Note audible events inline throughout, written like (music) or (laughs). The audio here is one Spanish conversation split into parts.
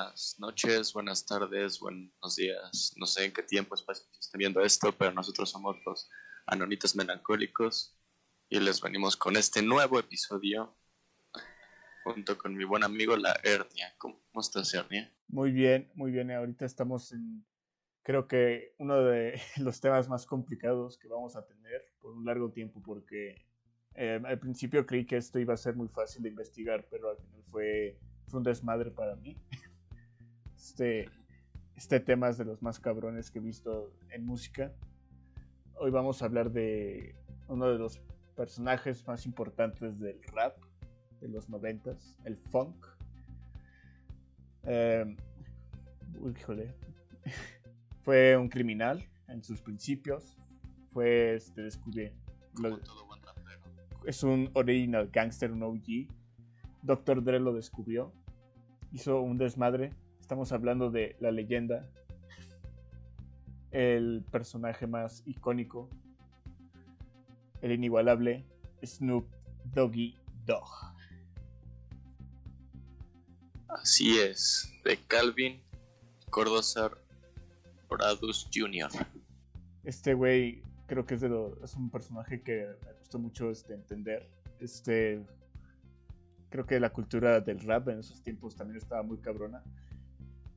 buenas noches, buenas tardes, buenos días. No sé en qué tiempo espacio estén viendo esto, pero nosotros somos los Anonitas Melancólicos y les venimos con este nuevo episodio junto con mi buen amigo la Hernia. ¿Cómo estás, Hernia? Muy bien, muy bien. Ahorita estamos en, creo que uno de (laughs) los temas más complicados que vamos a tener por un largo tiempo, porque eh, al principio creí que esto iba a ser muy fácil de investigar, pero al final fue fue un desmadre para mí. (laughs) Este, este tema es de los más cabrones que he visto en música. Hoy vamos a hablar de uno de los personajes más importantes del rap de los noventas, el funk. Eh, híjole. (laughs) Fue un criminal en sus principios. Fue este descubrí. es un original gangster, un OG. Doctor Dre lo descubrió hizo un desmadre. Estamos hablando de la leyenda, el personaje más icónico, el inigualable Snoop Doggy Dog. Así es, de Calvin Cordozar Bradus Jr. Este güey creo que es, de lo, es un personaje que me gustó mucho este, entender. Este creo que la cultura del rap en esos tiempos también estaba muy cabrona.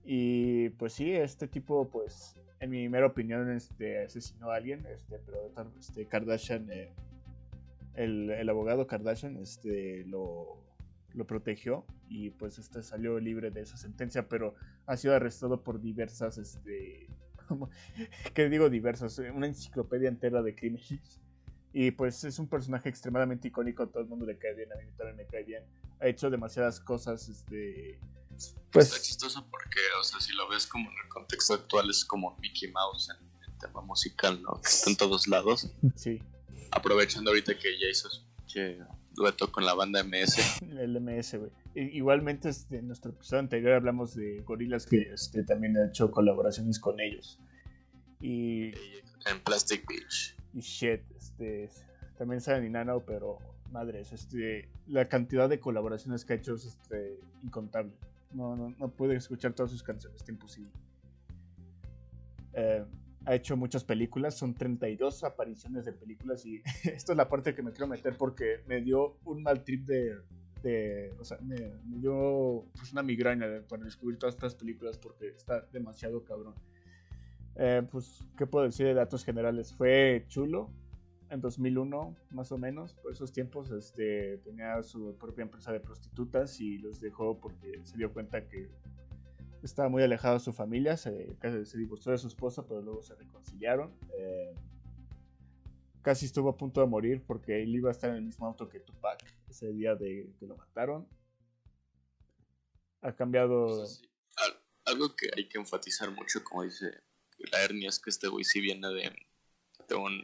Y pues sí, este tipo, pues, en mi mera opinión, este, asesinó a alguien, este, pero este, Kardashian, eh, el, el, abogado Kardashian, este, lo, lo protegió y pues este salió libre de esa sentencia, pero ha sido arrestado por diversas, este, (laughs) ¿qué digo diversas? Una enciclopedia entera de crímenes. Y pues es un personaje extremadamente icónico, todo el mundo le cae bien, a mí también me cae bien. Ha hecho demasiadas cosas, este... Pues... Está chistoso porque, o sea, si lo ves como en el contexto actual, es como Mickey Mouse en el tema musical, ¿no? Que está en todos lados. Sí. Aprovechando ahorita que ya hizo que dueto con la banda MS. El MS, güey. Igualmente, este, en nuestro episodio anterior hablamos de gorilas que este, también ha hecho colaboraciones con ellos. Y... En Plastic Beach. Y shit, este, también sale Inanao, pero madres, este, la cantidad de colaboraciones que ha hecho es este, incontable. No, no, no pude escuchar todas sus canciones, es imposible. Eh, ha hecho muchas películas, son 32 apariciones de películas y (laughs) esta es la parte que me quiero meter porque me dio un mal trip de, de o sea, me, dio pues, una migraña para descubrir todas estas películas porque está demasiado cabrón. Eh, pues, ¿qué puedo decir de datos generales? Fue chulo, en 2001, más o menos, por esos tiempos, este, tenía su propia empresa de prostitutas y los dejó porque se dio cuenta que estaba muy alejado de su familia, se, se divorció de su esposa, pero luego se reconciliaron. Eh, casi estuvo a punto de morir porque él iba a estar en el mismo auto que Tupac ese día de que lo mataron. Ha cambiado... Algo que hay que enfatizar mucho, como dice la hernia, es que este güey sí viene de, de un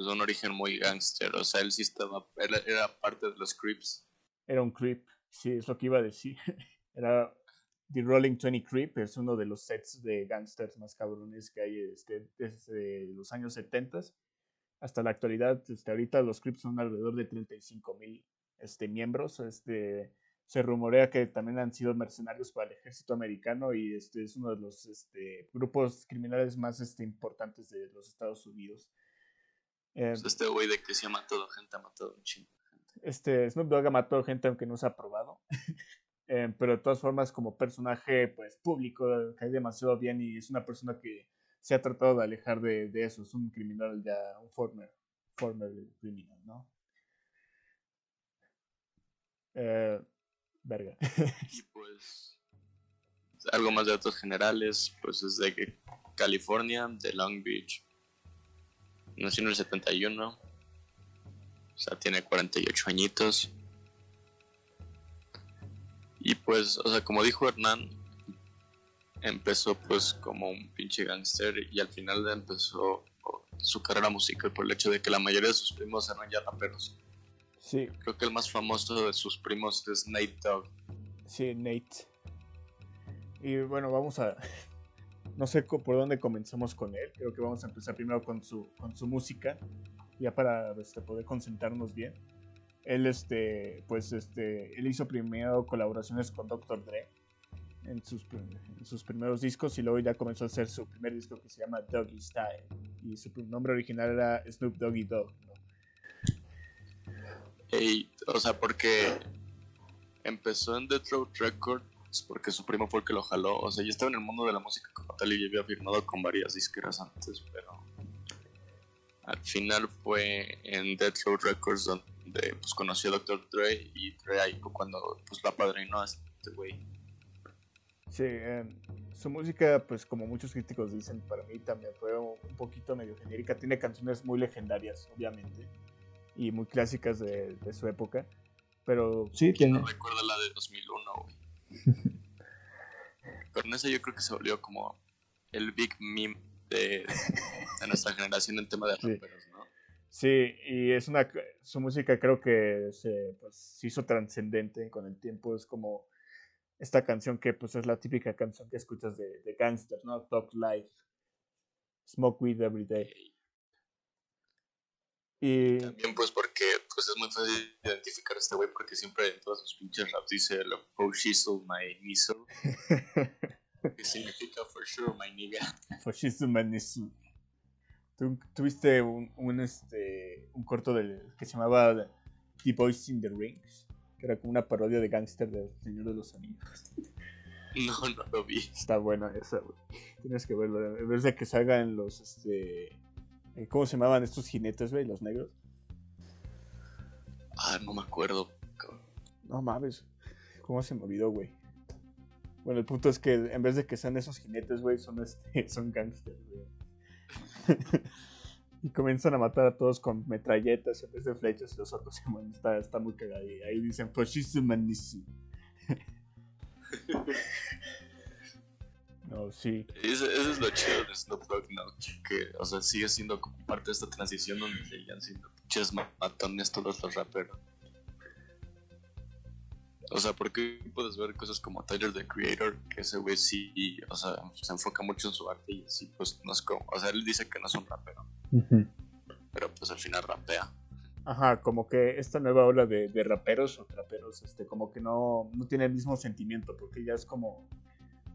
pues, un origen muy gangster. O sea, él sí estaba, era parte de los Crips. Era un Creep, sí, es lo que iba a decir. (laughs) era The Rolling 20 Creep, es uno de los sets de gangsters más cabrones que hay este, desde los años 70 hasta la actualidad. Este, ahorita los Crips son alrededor de 35 mil este, miembros. Este, se rumorea que también han sido mercenarios para el ejército americano y este es uno de los este, grupos criminales más este, importantes de los Estados Unidos. Eh, pues este güey de que se ha matado gente, ha matado un chingo de gente. Este, Snoop Dogg ha matado gente aunque no se ha probado. (laughs) eh, pero de todas formas, como personaje pues público, cae demasiado bien y es una persona que se ha tratado de alejar de, de eso. Es un criminal ya, un former, former criminal, ¿no? Eh, verga. (laughs) y pues, algo más de datos generales, pues es de California, de Long Beach, Nació en el 71. O sea, tiene 48 añitos. Y pues, o sea, como dijo Hernán, empezó pues como un pinche gangster y al final empezó su carrera musical por el hecho de que la mayoría de sus primos eran ya raperos. Sí. Creo que el más famoso de sus primos es Nate Dogg. Sí, Nate. Y bueno, vamos a no sé por dónde comenzamos con él. Creo que vamos a empezar primero con su, con su música, ya para este, poder concentrarnos bien. Él, este, pues, este, él hizo primero colaboraciones con Dr. Dre. en sus, sus primeros discos y luego ya comenzó a hacer su primer disco que se llama Doggy Style y su nombre original era Snoop Doggy Dogg. o sea, porque empezó en Death Row Records porque su primo fue el que lo jaló. O sea, ya estaba en el mundo de la música como tal y había firmado con varias disqueras antes, pero al final fue en Death Row Records donde pues, conoció a Dr. Dre y Dre ahí fue cuando pues, la padrinó a este güey. Sí, em, su música, pues como muchos críticos dicen, para mí también fue un poquito medio genérica. Tiene canciones muy legendarias, obviamente, y muy clásicas de, su época. Pero sí, tiene. No recuerda la de 2001, güey. Con eso yo creo que se volvió como el big meme de, nuestra generación en tema de raperos, ¿no? Sí, y es una. Su música creo que se, pues, se hizo trascendente con el tiempo. Es como esta canción que pues es la típica canción que escuchas de, de gangsters, ¿no? Talk Life, Smoke Weed Every Day. Y también pues porque pues es muy fácil identificar a este güey porque siempre en todos sus pinches raps dice lo oh shizzle my nizzle (laughs) que significa for sure my nigga (laughs) for shizzle my nizzle ¿Tú, tuviste un, un, este un corto del, que se llamaba The Boys in the Rings que era como una parodia de gangster del Señor de los Anillos. (laughs) No, no lo vi. Está buena esa, güey. Tienes que verlo. En vez de que salgan los, este... Eh, ¿Cómo se llamaban estos jinetes, güey? Los negros. Ah, no me acuerdo. No mames. ¿Cómo se me olvidó, güey? Bueno, el punto es que en vez de que sean esos jinetes, güey, son, este, (laughs) son gangsters, güey. (laughs) y comienzan a matar a todos con metralletas en vez de flechas y los otros se está, está muy cagado. Y ahí dicen Fashizumanism. (laughs) no, sí. Eso, eso, es lo chido de Snoop Dogg, ¿no? Que, o sea, sigue siendo como parte de esta transición donde seguían siendo pinches matones todos los raperos. O sea, porque puedes ver cosas como Tyler the Creator, que ese güey sí, o sea, se enfoca mucho en su arte y así, pues no es como, o sea, él dice que no es un rapero, pero pues al final rapea. Ajá, como que esta nueva ola de, de raperos o traperos, este, como que no, no tiene el mismo sentimiento, porque ya es como,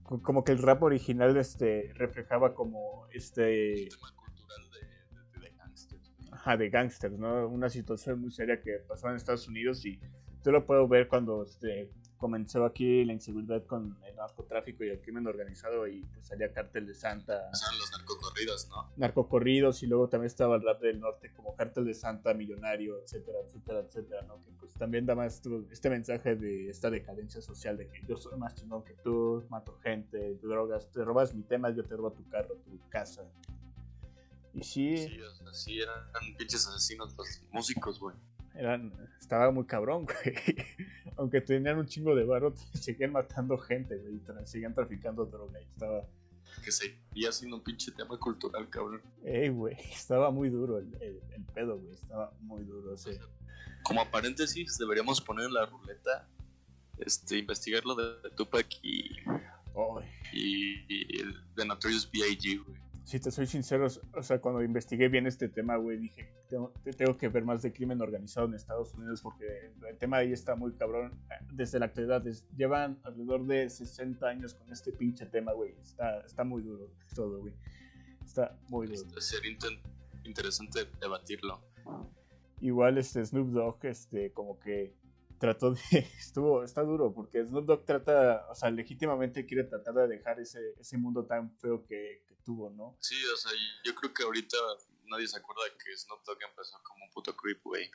como que el rap original, este, reflejaba como, este... El tema cultural de, de, de gangsters. Ajá, de gangsters, ¿no? Una situación muy seria que pasaba en Estados Unidos y yo lo puedo ver cuando este, comenzó aquí la inseguridad con el narcotráfico y el crimen organizado y pues salía Cártel de Santa. Son los narcocorridos, ¿no? Narcocorridos y luego también estaba el rap del norte como Cártel de Santa, Millonario, etcétera, etcétera, etcétera, ¿no? Que pues también da más este mensaje de esta decadencia social de que yo soy más chingón que tú, mato gente, te drogas, te robas mi tema, yo te robo tu carro, tu casa. Y sí... Sí, o sea, sí eran pinches asesinos los músicos, güey eran, estaba muy cabrón, (laughs) güey. Aunque tenían un chingo de barro, (laughs) seguían matando gente, güey. Y seguían traficando droga. Y estaba. Que seguía siendo un pinche tema cultural, cabrón. Ey, güey. Estaba muy duro el, el, pedo, güey. Estaba muy duro ese. Como paréntesis, deberíamos poner en la ruleta. Este, investigar lo de, Tupac y. Y, y, el de Notorious B.I.G., güey si te soy sincero, o sea, cuando investigué bien este tema, güey, dije, tengo, tengo que ver más de crimen organizado en Estados Unidos porque el tema ahí está muy cabrón. Desde la actualidad, llevan alrededor de 60 años con este pinche tema, güey. Está, está muy duro todo, güey. Está muy duro. Este, sería interesante debatirlo. Igual este Snoop Dogg, este, como que trató de. (laughs) Estuvo, está duro, porque Snoop Dogg trata, o sea, legítimamente quiere tratar de dejar ese, ese mundo tan feo que, tuvo, ¿no? Sí, o sea, yo creo que ahorita nadie se acuerda que Snoop Dogg empezó como un puto creep, güey.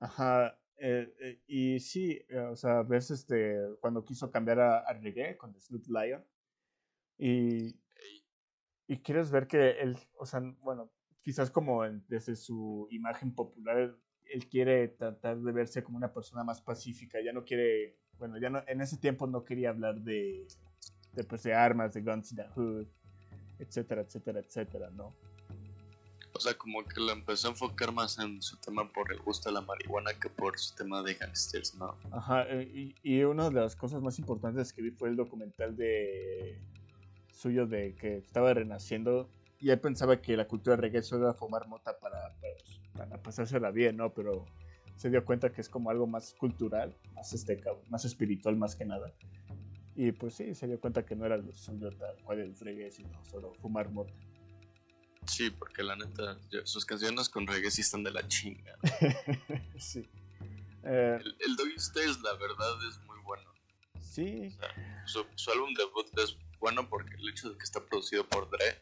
Ajá, eh, eh, y sí, eh, o sea, ves este, cuando quiso cambiar a, a reggae con Snoop Lion, y, y quieres ver que él, o sea, bueno, quizás como desde su imagen popular, él quiere tratar de verse como una persona más pacífica, ya no quiere, bueno, ya no, en ese tiempo no quería hablar de, de, pues, de armas, de guns in the hood, etcétera, etcétera, etcétera, ¿no? O sea, como que lo empezó a enfocar más en su tema por el gusto de la marihuana que por su tema de gangsters, ¿no? Ajá, eh, y, y una de las cosas más importantes que vi fue el documental de suyo de que estaba renaciendo y él pensaba que la cultura reggae era fumar mota para, pues, para, pasársela bien, ¿no? Pero se dio cuenta que es como algo más cultural, más, este, más espiritual más que nada. Y pues sí, se dio cuenta que no era lo suyo tal cual el reggae, sino solo fumar mota. Sí, porque la neta, sus canciones con reggae sí están de la chinga. (laughs) sí. Eh, el, el Doggy la verdad, es muy bueno. Sí. su, su, álbum debut es bueno porque el hecho de que está producido por Dre.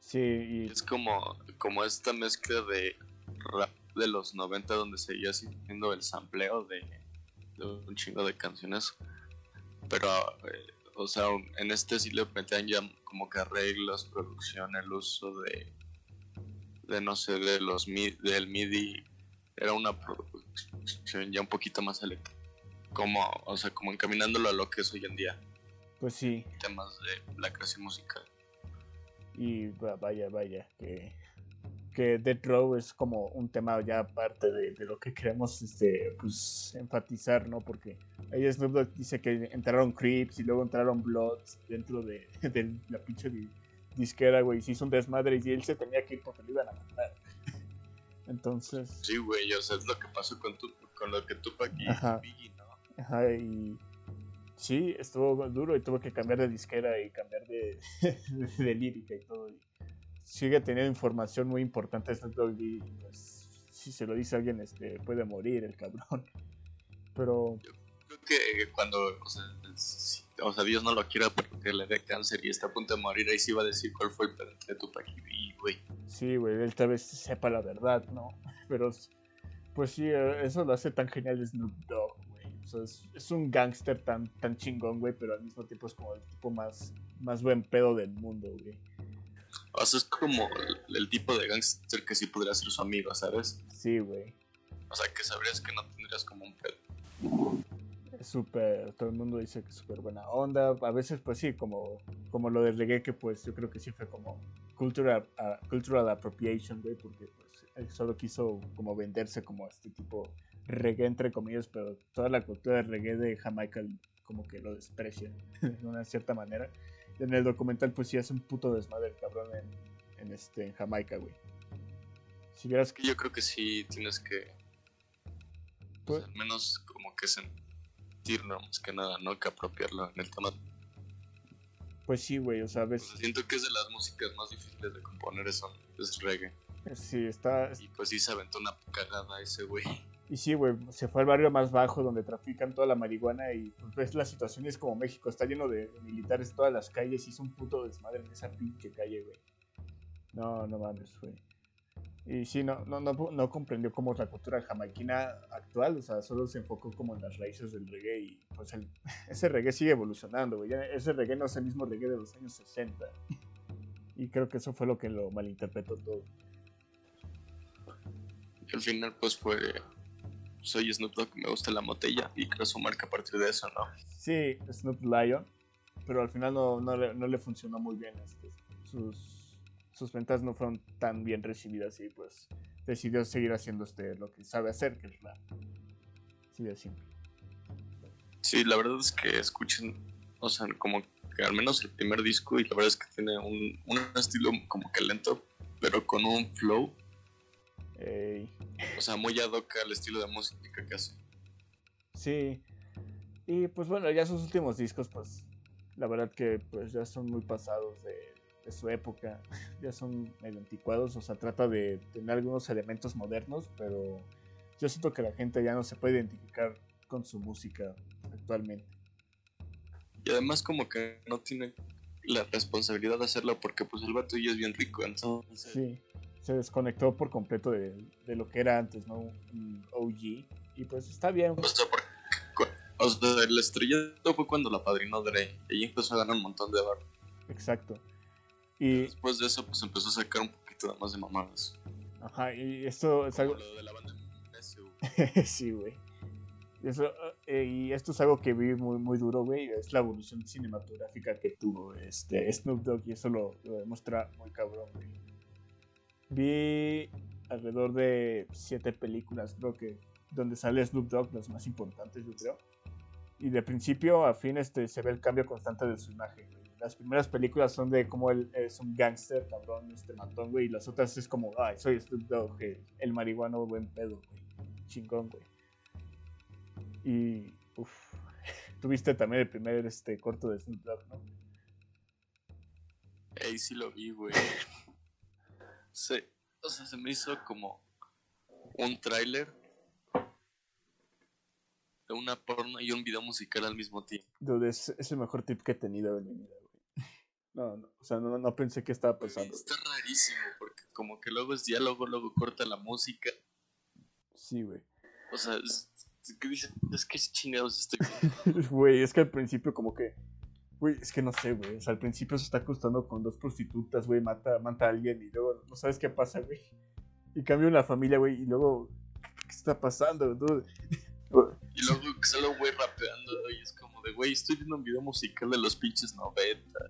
Sí, y... Es como, como esta mezcla de rap de los 90 donde seguía haciendo el sampleo de, de un chingo de canciones. Pero, eh, o sea, en este sí le metían ya como que arreglos, producción, el uso de, de no sé, de los del MIDI. Era una producción ya un poquito más electrónica. Como, o sea, como encaminándolo a lo que es hoy en día. Pues sí. Temas de la creación musical. Y vaya, vaya, que que Dead Row es como un tema ya aparte de, de, lo que queremos este, pues, enfatizar, ¿no? Porque ahí Snoop Dogg dice que entraron Creeps y luego entraron Bloods dentro de, (laughs) de la pinche disquera, güey. Se hizo un desmadre y él se tenía que ir porque lo iban a matar. (laughs) Entonces... Sí, güey, o sea, es lo que pasó con, tu, con lo que Tupac y Ajá. Biggie, ¿no? Ajá, y... Sí, estuvo duro y tuvo que cambiar de disquera y cambiar de, de, (laughs) de lírica y todo. Y sigue teniendo información muy importante Snoop Dogg y pues, si se lo dice a alguien este, puede morir el cabrón. (laughs) Pero... Yo creo que cuando, o sea, si, o sea, Dios no lo quiera porque le dé cáncer y está a punto de morir, ahí sí va a decir cuál fue el pedo de Tupac y güey. Sí, güey, él tal vez sepa la verdad, ¿no? (laughs) Pero, pues sí, eso lo hace tan genial Snoop Dogg, güey. O sea, es, es, un gángster tan, tan chingón, güey, pero al mismo tiempo es como el tipo más, más buen pedo del mundo, güey. O sea, es como el, el tipo de gángster que sí podría ser su amigo, ¿sabes? Sí, güey. O sea, que sabrías que no tendrías como un pedo. Es súper, todo el mundo dice que es súper buena onda. A veces, pues sí, como, como lo del reggae, que pues yo creo que sí fue como cultural, uh, cultural appropriation, güey, porque pues él solo quiso como venderse como este tipo reggae, entre comillas, pero toda la cultura del reggae de Jamaica como que lo desprecia (laughs) de una cierta manera en el documental pues sí hace un puto desmadre el cabrón en, en este en Jamaica, güey. Si vieras que... Yo creo que sí tienes que pues, al menos como que sentirlo más que nada, ¿no? Que apropiarlo en el tema. Pues sí, güey, o sea, ves... Sea, siento que es de las músicas más difíciles de componer eso, es reggae. Sí, está... Y pues sí se aventó una cagada ese güey. Y sí, güey, se fue al barrio más bajo donde trafican toda la marihuana y pues ves la situación es como México, está lleno de militares todas las calles, hizo un puto desmadre en esa pinche calle, güey. No, no mames, güey. Y sí, no, no, no, no comprendió cómo es la cultura jamaiquina actual, o sea, solo se enfocó como en las raíces del reggae y pues el, (laughs) ese reggae sigue evolucionando, güey. Ese reggae no es el mismo reggae de los años 60. Y creo que eso fue lo que lo malinterpretó todo. Y al final pues fue soy Snoop Dogg, me gusta la botella y creo su marca a partir de eso, ¿no? Sí, Snoop Lion, pero al final no, no, le, no le funcionó muy bien. Este, sus, sus ventas no fueron tan bien recibidas y pues decidió seguir haciendo este, lo que sabe hacer, que es rap. Sí, de simple. Sí, la verdad es que escuchen, o sea, como que al menos el primer disco y la verdad es que tiene un, un estilo como que lento, pero con un flow Ey. O sea, muy ad hoc al estilo de música que hace. Sí. Y pues bueno, ya sus últimos discos, pues la verdad que pues ya son muy pasados de, de su época. (laughs) Ya son medio anticuados. O sea, trata de tener algunos elementos modernos, pero yo siento que la gente ya no se puede identificar con su música actualmente. Y además como que no tiene la responsabilidad de hacerlo porque pues el vato ya es bien rico, entonces... Sí se desconectó por completo de, de, lo que era antes, ¿no? Un OG. Y pues está bien. O sea, porque, o sea, el estrellato fue cuando la padrinó Dre. Y empezó a ganar un montón de barro. Exacto. Y después de eso, pues empezó a sacar un poquito más de mamadas. Ajá, y esto es algo. Lo de la banda (laughs) sí, güey. Y, eso, eh, y esto es algo que vi muy, muy duro, güey. Es la evolución cinematográfica que tuvo este Snoop Dogg. Y eso lo, lo demuestra muy cabrón, güey vi alrededor de siete películas, creo que, donde sale Snoop Dogg, las más importantes, yo creo. Y de principio a fin este, se ve el cambio constante de su imagen. Las primeras películas son de cómo él es un gángster, cabrón, este matón, güey. Y las otras es como, ay, soy Snoop Dogg, el marihuano buen pedo, güey. Chingón, güey. Y, uff. (laughs) Tuviste también el primer este, corto de Snoop Dogg, ¿no? Ey, sí lo vi, güey. Se, o sea, se me hizo como un tráiler de una porno y un video musical al mismo tiempo. Dude, es, es el mejor tip que he tenido en mi vida, güey. No, no, o sea, no, no pensé que estaba pasando. Está rarísimo, porque como que luego es diálogo, luego corta la música. Sí, güey. O sea, es, ¿qué dices? Es que chingados estoy. (laughs) Güey, es que al principio como que... Güey, es que no sé, güey. O sea, al principio se está acostando con dos prostitutas, güey. Mata, mata a alguien y luego no sabes qué pasa, güey. Y cambia una familia, güey. Y luego, ¿qué está pasando, dude? (laughs) Y luego solo un güey rapeando y es como de, güey, estoy viendo un video musical de los pinches 90.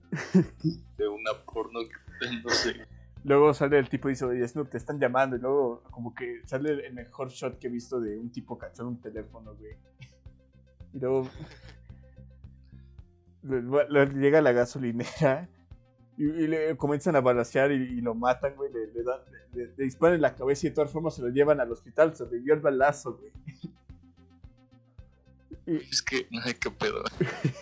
(laughs) De una porno que no sé. Luego sale el tipo y dice, oye, Snoop, te están llamando. Y luego como que sale el mejor shot que he visto de un tipo cachando un teléfono, güey. (laughs) Y luego llega a la gasolinera y, y le comienzan a balasear y, y lo matan, güey. Le, le, dan- le- le disparan en la cabeza y de todas formas se lo llevan al hospital. Sobrevivió el balazo, güey. Es que, no sé qué pedo. (laughs)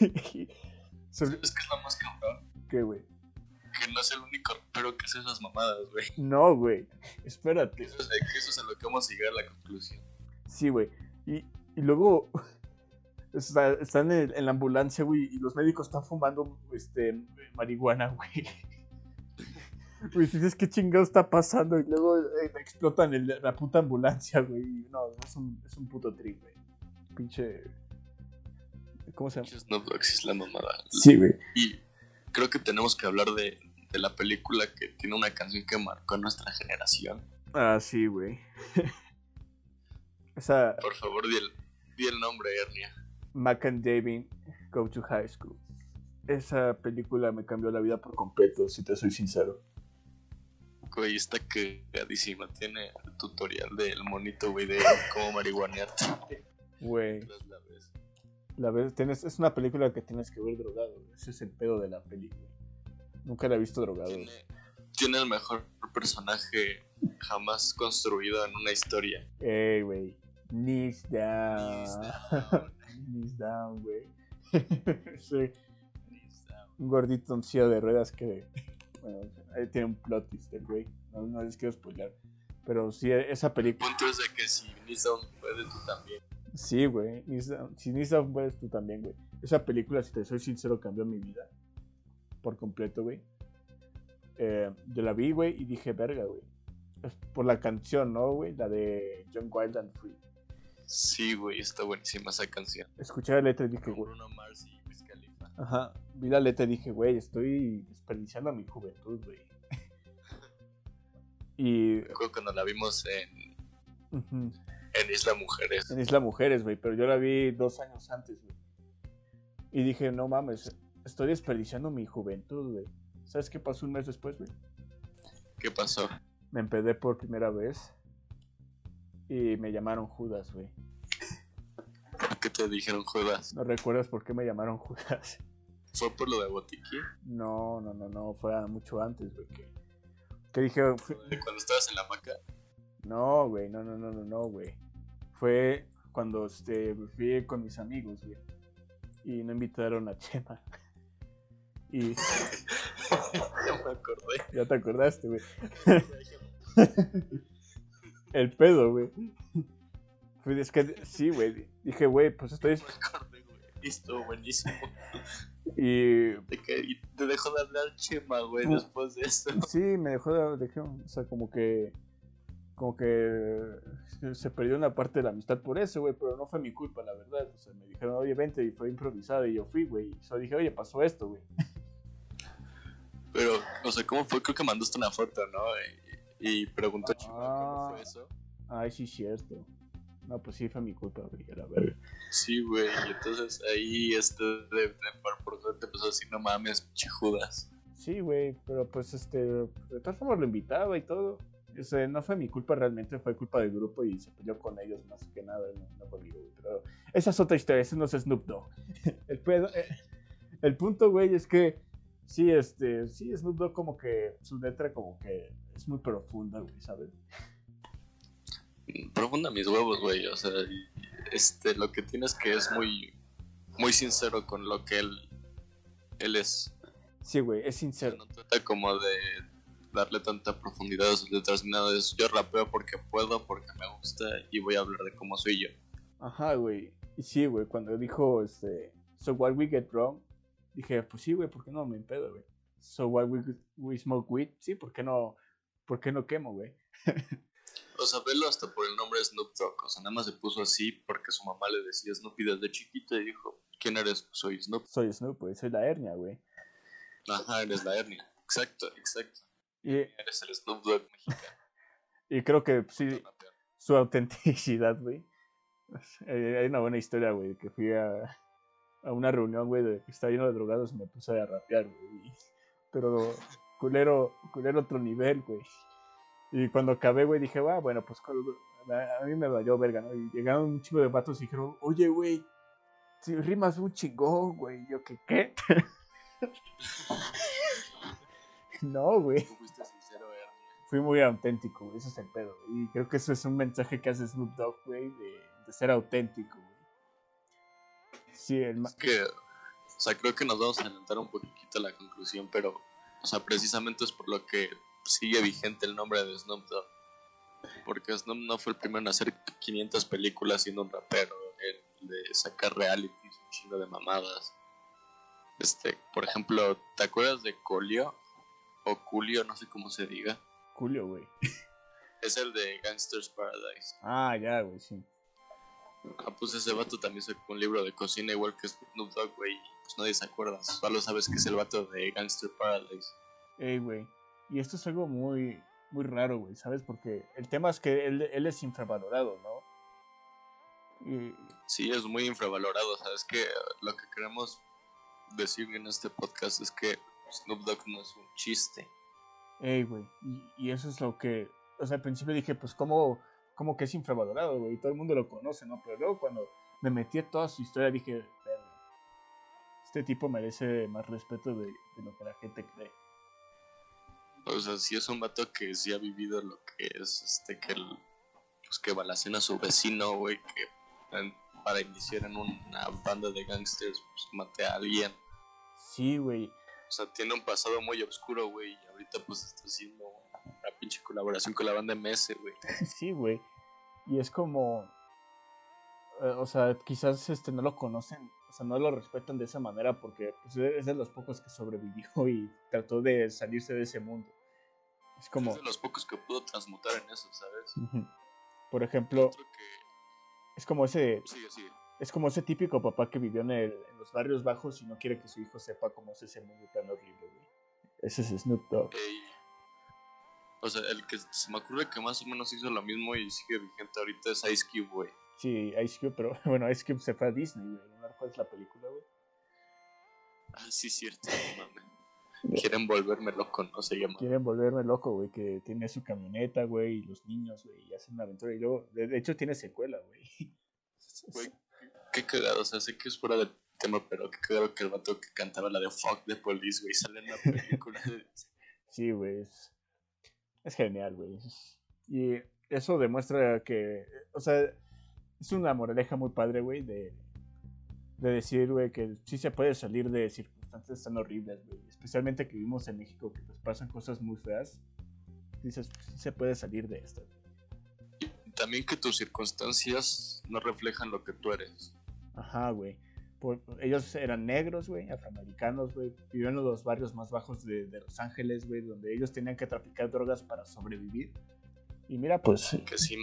Es que es lo más cabrón. ¿Qué, güey? Que no es el único pero que hace esas mamadas, güey. No, güey. Espérate. Eso es, que eso es a lo que vamos a llegar a la conclusión. Sí, güey. Y, y luego está- están en, en la ambulancia, güey, y los médicos están fumando este, marihuana, güey. (laughs) Güey, dices, ¿qué chingado está pasando? Y luego eh, explotan el- la puta ambulancia, güey. No, es un, es un puto trip, güey. Pinche... ¿Cómo se llama? Snoop Dogg es la mamada. Sí, güey. Y creo que tenemos que hablar de, de la película que tiene una canción que marcó a nuestra generación. Ah, sí, güey. (laughs) Esa Por favor, di el, di el nombre, Ernia. Mac and David Go to High School. Esa película me cambió la vida por completo, si te soy sincero. Güey, está cagadísima. Tiene el tutorial del monito, güey, de cómo marihuanearte. Güey. (laughs) La ves. La ves, tienes, es una película que tienes que ver drogado. güey. Ese es el pedo de la película. Nunca la he visto drogado. Tiene, tiene el mejor personaje jamás construido en una historia. Ey, güey. Knees down. (laughs) Knees Knees down, güey. (laughs) sí. Un gordito silla de ruedas que. Bueno, ahí tiene un plot twist el güey. No, no les quiero spoiler. Pero sí, esa El película. punto es de que si Nissan puede, tú también. Sí, güey. Knees Down- Si Knees Down puedes tú también, güey. Esa película, si te soy sincero, cambió mi vida. Por completo, güey. Eh, yo la vi, güey, y dije, verga, güey. Por la canción, ¿no, güey? La de John Wild and Free. Sí, güey, está buenísima esa canción. Escuché la letra y dije, güey. Bruno Mars y Wiz Khalifa. Ajá. Vi la letra y dije, güey, estoy desperdiciando mi juventud, güey. (laughs) y. Acuerdo cuando la vimos en, en Isla Mujeres. En Isla Mujeres, güey, pero yo la vi dos años antes, güey. Y dije, no mames, estoy desperdiciando mi juventud, güey. ¿Sabes qué pasó un mes después, güey? ¿Qué pasó? Me empedé por primera vez. Y me llamaron Judas, güey. ¿Por qué te dijeron Judas? ¿No recuerdas por qué me llamaron Judas? ¿Fue por lo de Botiquín? No, no, no, no, fue mucho antes, güey. Que, que dije, fui- ¿De cuando estabas en la maca? no, güey, no, no, no, no, no, güey. Fue cuando este, fui con mis amigos, güey. Y no invitaron a Chema. (laughs) Y (laughs) ya me acordé. ya te acordaste, güey. El pedo, güey. Fue- Es que sí, güey. Dije, güey, pues estoy. Estuvo buenísimo. Y te dejó de hablar Chema, güey, Uh. después de eso. sí, me dejó de. dejé- o sea, como que. Como que. Se perdió una parte de la amistad por eso, güey. Pero no fue mi culpa, la verdad. O sea, me dijeron, oye, vente. Y fue improvisado. Y yo fui, güey. Y solo dije, oye, pasó esto, güey. Pero, o sea, ¿cómo fue? Creo que mandaste una foto, ¿no? Y, preguntó Ah. cómo fue eso. Ay, sí, cierto. No, pues sí, fue mi culpa, güey. A la verga. Sí, güey, y entonces ahí este de, por, suerte empezó a decir, no mames, pinche Judas. Sí, güey, pero pues este, de todas formas lo invitaba y todo. O sea, no fue mi culpa realmente, fue culpa del grupo y se peleó con ellos más que nada, no, no conmigo, güey. Pero esa es otra historia, ese no es Snoop Dogg. (laughs) El, pedo- eh, el punto, güey, es que sí, este, sí, Snoop Dogg como que su letra como que es muy profunda, güey, ¿sabes? Profunda mis huevos, güey, o sea, este, lo que tienes que es muy, muy sincero con lo que él, él es. Sí, güey, es sincero. no trata como de darle tanta profundidad a sus letras ni nada de eso. Yo rapeo porque puedo, porque me gusta y voy a hablar de cómo soy yo. Ajá, güey. Y sí, güey, cuando dijo, este, so what we get wrong, dije, pues sí, güey, ¿por qué no me empedo, güey? So what we, we smoke weed, sí, ¿por qué no, por qué no quemo, güey? O sea, velo hasta por el nombre Snoop Dogg. O sea, nada más se puso así porque su mamá le decía Snoopy desde chiquito y dijo, ¿quién eres? Soy Snoop. Soy Snoop, güey, soy la hernia, güey. Ajá, eres la hernia. Exacto, exacto. Y, Eres el Snoop Dogg mexicano. (laughs) y creo que pues, sí, su (laughs) autenticidad, güey. Eh, hay una buena historia, güey, que fui a, a una reunión, güey, de que estaba lleno de drogados y me puse a rapear, güey. (laughs) Pero culero, culero otro nivel, güey. Y cuando acabé, güey, dije, ah, bueno, pues a mí me valió verga, ¿no? Y llegaron un chico de vatos y dijeron, oye, güey, si rimas un chingón, güey. Yo, ¿qué? ¿Qué? (laughs) no, güey hernia. fui muy auténtico, güey. Ese es el pedo. Y creo que eso es un mensaje que hace Snoop Dogg, güey, de, de ser auténtico, güey. Sí, el Es que, o sea, creo que nos vamos a adelantar un poquito a la conclusión, pero, o sea, precisamente es por lo que sigue vigente el nombre de Snoop Dogg. Porque Snoop no fue el primero en hacer 500 películas siendo un rapero, el de sacar realities, un chingo de mamadas. Este, por ejemplo, ¿te acuerdas de Colio? O Culio, no sé cómo se diga. Julio, güey. Es el de Gangster's Paradise. Ah, ya, güey, sí. Ah, pues ese vato también sacó un libro de cocina igual que Snoop Dogg, güey. Pues nadie se acuerda. Solo sabes que es el vato de Gangster Paradise. Ey, güey. Y esto es algo muy, muy raro, güey, ¿sabes? Porque el tema es que él, él es infravalorado, ¿no? Y, Sí, es muy infravalorado. Sabes que lo que queremos decir en este podcast es que Snoop Dogg no es un chiste. ey, güey. Y, y eso es lo que. O sea, al principio dije, pues, ¿cómo, cómo que es infravalorado, güey? Todo el mundo lo conoce, ¿no? Pero luego cuando me metí a toda su historia dije, "Verga, este tipo merece más respeto de, de lo que la gente cree. O sea, sí es un vato que sí ha vivido lo que es este que el, pues que balacen a su vecino, güey, que en- para iniciar en una banda de gangsters pues, mate a alguien. Sí, güey. O sea, tiene un pasado muy oscuro, güey. Y ahorita pues está haciendo pinche colaboración con la banda MS, güey. (laughs) Sí, güey. Y es como. eh, o sea, quizás este, no lo conocen, o sea, no lo respetan de esa manera porque pues, es de los pocos que sobrevivió y trató de salirse de ese mundo. Es como. Es de los pocos que pudo transmutar en eso, ¿sabes? Por ejemplo, que... es como ese. Sigue, sigue. Es como ese típico papá que vivió en, el- en los barrios bajos y no quiere que su hijo sepa cómo es ese mundo tan horrible, güey. Ese es Snoop Dogg. Ey. O sea, el que se me ocurre que más o menos hizo lo mismo y sigue vigente ahorita es Ice Cube, güey. Sí, Ice Cube, pero (laughs) bueno, Ice Cube se fue a Disney, güey. ¿No recuerdas la película, güey? Ah, sí, cierto, (laughs) mames. Quieren volverme loco, no se llama. Quieren volverme loco, güey, que tiene su camioneta, güey, y los niños, güey, y hacen una aventura. Y luego, de, hecho, tiene secuela, güey. (laughs) Güey, qué cagado, o sea, sé que es fuera del tema, pero qué cagado que el vato que cantaba la de Fuck the Police, güey, sale en la película. Sí, güey, es, es genial, güey. Y eso demuestra que, o sea, es una moraleja muy padre, güey, de, de decir, güey, que sí se puede salir de circunstancias tan horribles, güey. Especialmente que vivimos en México, que pues pasan cosas muy feas. Dices, pues, sí se puede salir de esto. También que tus circunstancias no reflejan lo que tú eres. Ajá, güey. Por- ellos eran negros, güey, afroamericanos, güey. Vivían en los barrios más bajos de, de Los Ángeles, güey, donde ellos tenían que traficar drogas para sobrevivir. Y mira, pues, Que sí,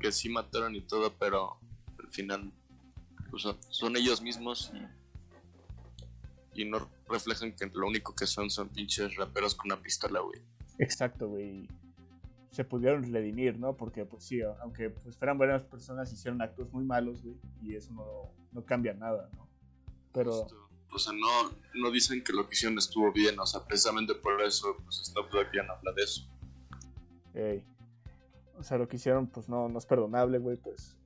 que sí mataron y todo, pero al final pues, son, ellos mismos y, y no reflejan que lo único que son son pinches raperos con una pistola, güey. exacto, güey. Se pudieron redimir, ¿no? Porque, pues sí, aunque pues, fueran buenas personas, hicieron actos muy malos, güey. Y eso no, no cambia nada, ¿no? Pero, Justo. O sea, no, no dicen que lo que hicieron estuvo bien, o sea, precisamente por eso, pues Snoop Dogg ya no habla de eso. ey, o sea, lo que hicieron, pues no, no es perdonable, güey, pues.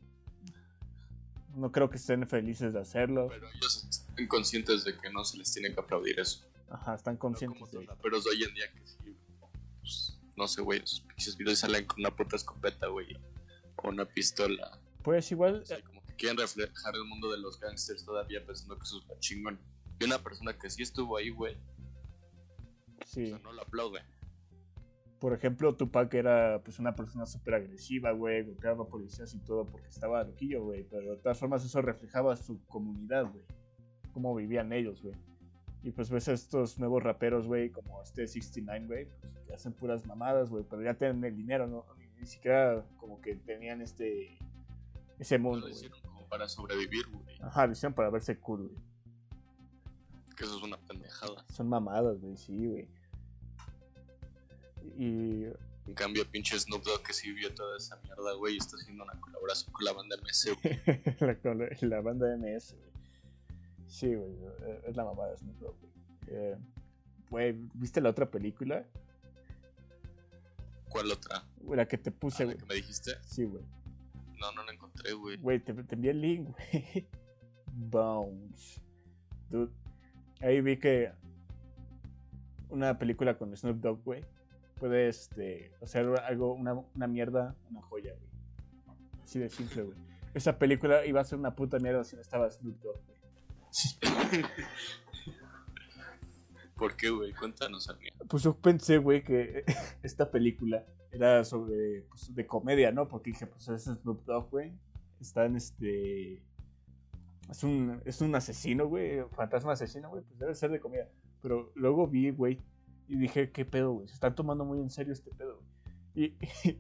No creo que estén felices de hacerlo. Pero ellos están conscientes de que no se les tiene que aplaudir eso. Ajá, están No conscientes de otros raperos de hoy en día que sí, pues, no sé, güey, pinches videos salen con una puta escopeta, güey, o una pistola. Pues igual, quieren reflejar el mundo de los gangsters todavía pensando que eso es lo chingón. Y una persona que sí estuvo ahí, güey, Sí. o sea, no lo aplaude. Por ejemplo, Tupac era pues una persona súper agresiva, güey, golpeaba policías y todo porque estaba loquillo, güey. Pero de todas formas eso reflejaba su comunidad, güey. Cómo vivían ellos, güey. Y pues ves a estos nuevos raperos, güey, como este 69, güey, pues, que hacen puras mamadas, güey, pero ya tienen el dinero, ¿no? Ni siquiera como que tenían este... Ese mundo, Lo hicieron para sobrevivir, güey. Ajá, lo hicieron para verse cool, güey. Que eso es una pendejada. Son mamadas, güey, sí, güey. Y En cambio, pinche Snoop Dogg que sí vio toda esa mierda, güey, y está haciendo una colaboración con la banda MS, güey. (laughs) la, la- la banda MS, güey. Sí, güey, es la mamada de Snoop Dogg, güey. Eh, Güey, ¿viste la otra película? ¿Cuál otra? La que te Ah, puse, la güey. que me dijiste? Sí, güey. No, no la encontré, güey. Güey, te, te envié el link, (laughs) güey. Bones. Dude, ahí vi que una película con Snoop Dogg, güey, puede este, hacer algo, una, una mierda, una joya, güey. Así de simple, güey. Esa película iba a ser una puta mierda si no estaba Snoop Dogg, güey. (laughs) ¿Por qué, güey? Cuéntanos, amigo. Pues yo pensé, güey, que (laughs) esta película era sobre, pues, de comedia, ¿no? Porque dije, pues es Snoop Dogg, güey. Está en este... Es un, es un asesino, güey, fantasma asesino, güey, pues debe ser de comedia. Pero luego vi, güey, y dije, ¿qué pedo, güey? Se están tomando muy en serio este pedo, güey. Y,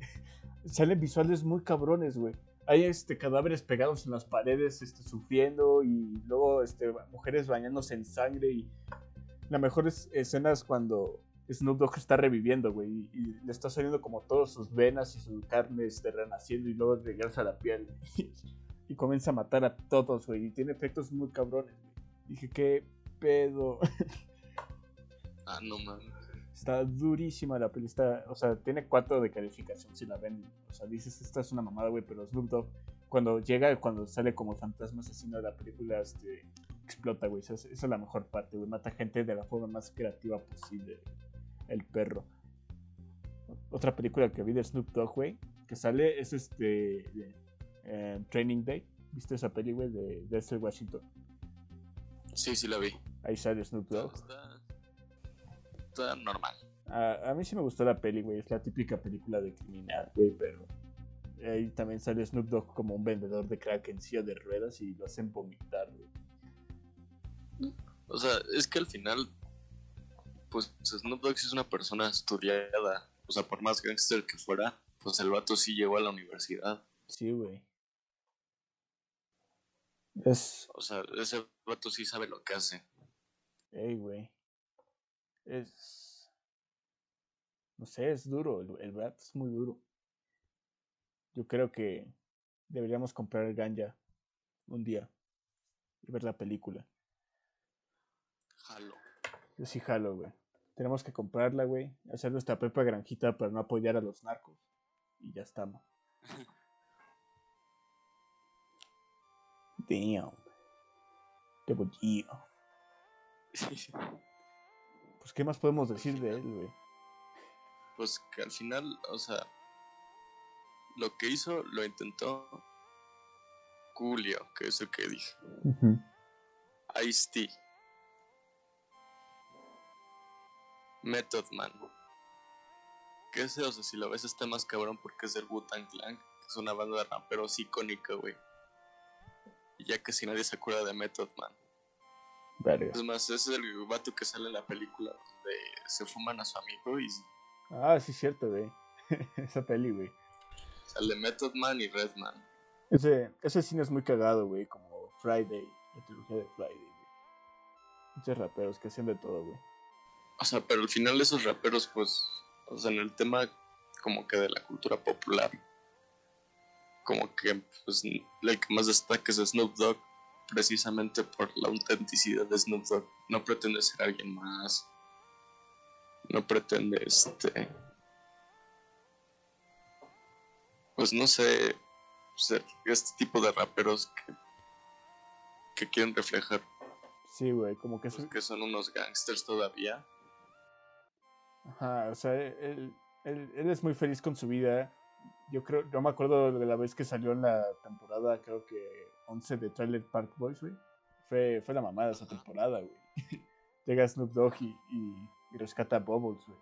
(laughs) salen visuales muy cabrones, güey. Hay este, cadáveres pegados en las paredes, este, sufriendo, y luego este, mujeres bañándose en sangre, y la mejor es- escena es cuando Snoop Dogg está reviviendo, güey, y, y le está saliendo como todas sus venas y su carne este, renaciendo y luego regresa a la piel. (laughs) y comienza a matar a todos, güey, y tiene efectos muy cabrones, güey. Dije, ¿qué pedo? (laughs) Ah, no mames. Está durísima la peli, está, o sea, tiene cuatro de calificación si la ven. O sea, dices, esta es una mamada, güey, pero Snoop Dogg, cuando llega, cuando sale como fantasma asesino de la película, este, explota, güey. Esa, es- esa es la mejor parte, güey. Mata gente de la forma más creativa posible. El perro. Otra película que vi de Snoop Dogg, güey, que sale es este, eh, Training Day. ¿Viste esa peli, güey, de Denzel Washington? Sí, sí la vi. Ahí sale Snoop Dogg. Está, está normal. A, a mí sí me gustó la peli, güey. Es la típica película de criminal, güey, pero. Ahí también sale Snoop Dogg como un vendedor de crack en silla de ruedas y lo hacen vomitar, güey. O sea, es que al final, pues Snoop Dogg es una persona estudiada. O sea, por más gangster que fuera, pues el vato sí llegó a la universidad. Sí, güey. Es. O sea, ese vato sí sabe lo que hace. Ey, güey. Es. No sé, es duro. El, el rap es muy duro. Yo creo que deberíamos comprar ganja un día y ver la película. Jalo. Yo sí jalo, güey. Tenemos que comprarla, güey. Hacer nuestra propia granjita para no apoyar a los narcos. Y ya estamos. (laughs) Damn. Double G. Pues, ¿qué más podemos decir de él, güey? pues que al final, o sea, lo que hizo lo intentó Julio, que es el que dije. Ice-T. Method Man. Que ese, o sea, si lo ves está más cabrón porque es del Wu-Tang Clan, que es una banda de raperos icónica, güey. Ya casi nadie se acuerda de Method Man. Verga. Es más, ese es el vato que sale en la película donde se fuman a su amigo y Ah, sí, cierto, güey. (laughs) Esa peli, güey. sale Method Man y Redman. Ese, ese cine es muy cagado, güey. Como Friday. La trilogía de Friday, güey. Muchos raperos que hacen de todo, güey. O sea, pero al final esos raperos, pues, o sea, en el tema como que de la cultura popular, como que, pues, el que más destaca es Snoop Dogg, precisamente por la autenticidad de Snoop Dogg. No pretende ser alguien más. No pretende, este... Pues no sé, ser este tipo de raperos que, que quieren reflejar Sí, güey. Como que es. pues, que son unos gangsters todavía. Ajá, o sea, él, él, él es muy feliz con su vida. Yo creo, yo me acuerdo de la vez que salió en la temporada, creo que 11 de Trailer Park Boys, güey. Fue, fue la mamada esa temporada, güey. (laughs) Llega Snoop Dogg y, y, rescata a Bubbles, güey.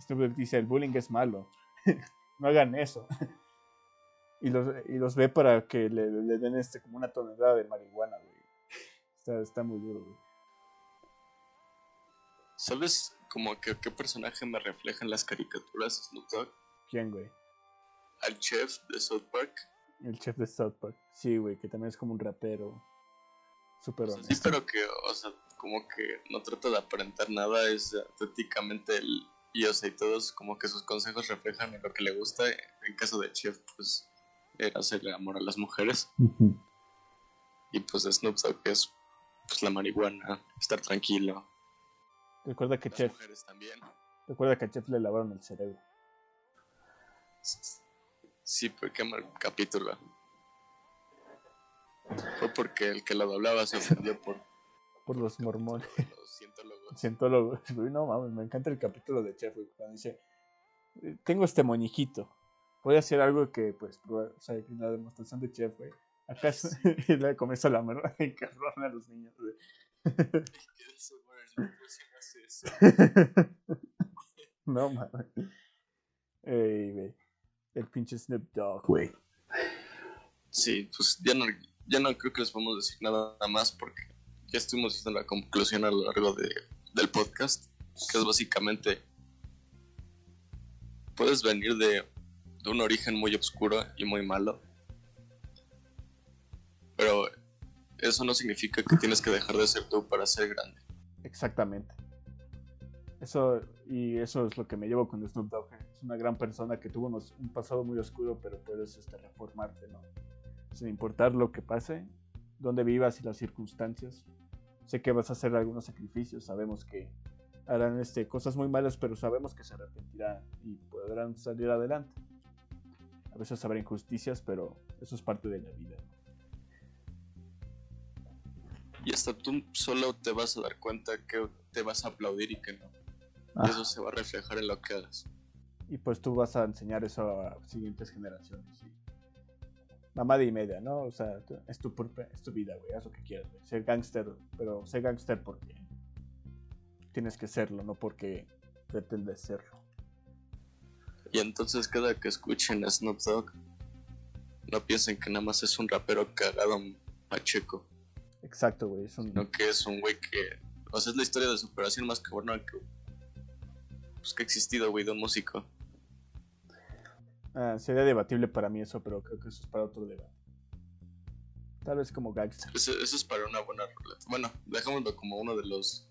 Snoop Dogg dice, el bullying es malo. (laughs) no hagan eso. (laughs) y, los, y los ve para que le, le den este como una tonelada de marihuana, güey. Está, está muy duro, güey. ¿Sabes como que qué personaje me refleja en las caricaturas Snoop Dogg? ¿Quién, güey? Al chef de South Park. El chef de South Park. Sí, güey, que también es como un rapero. Súper O sea, sí, pero que, o sea, como que no trata de aparentar nada, es auténticamente el. Y, o sea, y todos como que sus consejos reflejan en lo que le gusta. En caso de Chef, pues, era hacerle amor a las mujeres. Y pues de Snoop Dogg es, pues, la marihuana, estar tranquilo. Recuerda que Las Chef, mujeres también. recuerda que a Chef le lavaron el cerebro. Sí, pero qué mal capítulo. Fue porque el que lo doblaba se ofendió por (laughs) Por los mormones. los cientólogos. Cientólogos. (laughs) No mames, me encanta el capítulo de Chef, güey. Cuando dice, "Eh, tengo este moñijito. Voy a hacer algo que, pues, proba- o sea, en la demostración de Chef, güey. ¿Acaso? (laughs) y le comienza a lamer y cabrón a los niños, güey. (laughs) No mames. Ey, güey. El pinche Snoop Dogg, güey. Sí, pues ya no, ya no creo que les podemos decir nada más porque ya estuvimos haciendo la conclusión a lo largo de, del podcast, que es básicamente, puedes venir de, de un origen muy oscuro y muy malo, pero eso no significa que tienes que dejar de ser tú para ser grande. Exactamente. Eso, y eso es lo que me llevo con Snoop Dogg. eh. Es una gran persona que tuvo unos- un pasado muy oscuro, pero puedes este, reformarte, ¿no? Sin importar lo que pase, dónde vivas y las circunstancias. Sé que vas a hacer algunos sacrificios, sabemos que harán este, cosas muy malas, pero sabemos que se arrepentirán y podrán salir adelante. A veces habrá injusticias, pero eso es parte de la vida. Y hasta tú solo te vas a dar cuenta que te vas a aplaudir y que no. Ah. Y eso se va a reflejar en lo que hagas. Y pues tú vas a enseñar eso a siguientes generaciones. Y... Mamada y media, ¿no? O sea, es tu, es tu vida, güey. Haz lo que quieras, güey. Ser gángster, pero ser gángster porque tienes que serlo, no porque pretendes serlo. Y entonces cada que escuchen a Snoop Dogg, no piensen que nada más es un rapero cagado pacheco, Exacto, güey. Es un... sino que es un güey que... O sea, es la historia de superación más cabrona que, pues, que ha existido, güey, de un músico. Ah, sería debatible para mí eso, pero creo que eso es para otro debate. Tal vez como gángster. Eso, eso es para una buena ruleta. Bueno, dejémoslo como uno de los...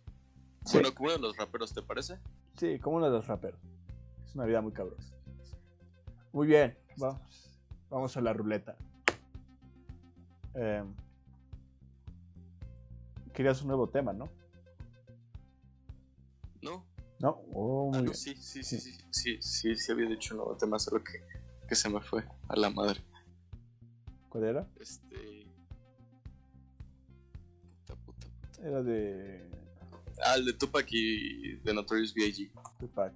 Sí. Bueno, como uno de los raperos, ¿te parece? Sí, como uno de los raperos. Es una vida muy cabrosa. Muy bien, vamos, vamos a la ruleta. Em, querías un nuevo tema, ¿no? ¿No? No, oh, muy Ah, no, sí, sí, sí, sí, sí, sí, sí, había dicho un nuevo tema, solo que, que se me fue a la madre. ¿Cuál era? Este... Puta, puta, puta. Era de Ah, el de Tupac y de Notorious B.I.G. Tupac.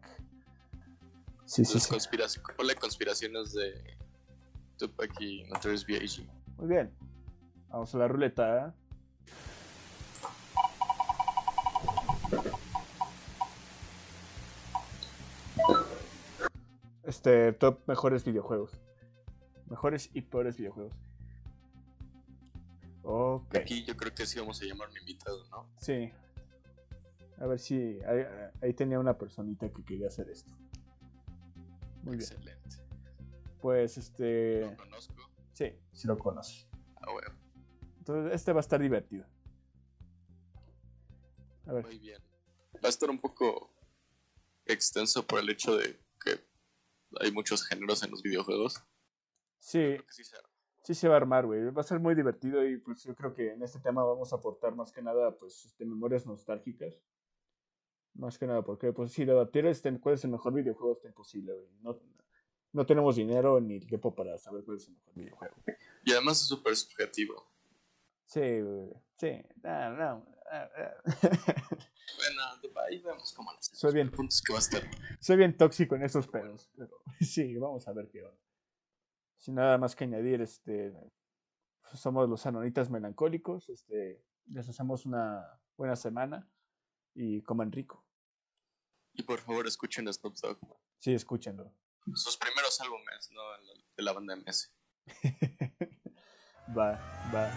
Sí, sí, Las sí. conspiraciones, ponle conspiraciones de Tupac y Notorious B.I.G. Muy bien. Vamos a la ruleta. Este, top mejores videojuegos. Mejores y peores videojuegos. Ok. Aquí yo creo que sí vamos a llamar a un invitado, ¿no? Sí. A ver si. Ahí, ahí tenía una personita que quería hacer esto. Muy bien. Excelente. Pues este. Lo conozco. Sí, sí lo conoces. Ah, bueno, Entonces, este va a estar divertido. A ver. muy bien. Va a estar un poco extenso por el hecho de hay muchos géneros en los videojuegos. Sí, sí se- sí se va a armar, güey. Va a ser muy divertido y pues yo creo que en este tema vamos a aportar más que nada, pues, este, memorias nostálgicas. Más que nada, porque pues si debatir este, cuál es el mejor videojuego está imposible, güey. No, no tenemos dinero ni tiempo para saber cuál es el mejor videojuego. Y además es súper subjetivo. Sí, güey. Sí. No, no. ah, ah. (laughs) Bueno, ahí vemos cómo las Soy bien, puntos que va. Soy bien tóxico en esos pedos, pero (laughs) sí, vamos a ver qué va. Sin nada más que añadir, este, somos los anonitas melancólicos, este, les hacemos una buena semana y coman rico. Y por favor escuchen a Snoop Dogg. Sí, escúchenlo. Sus primeros álbumes, ¿no? De la banda MS. (laughs) va, va.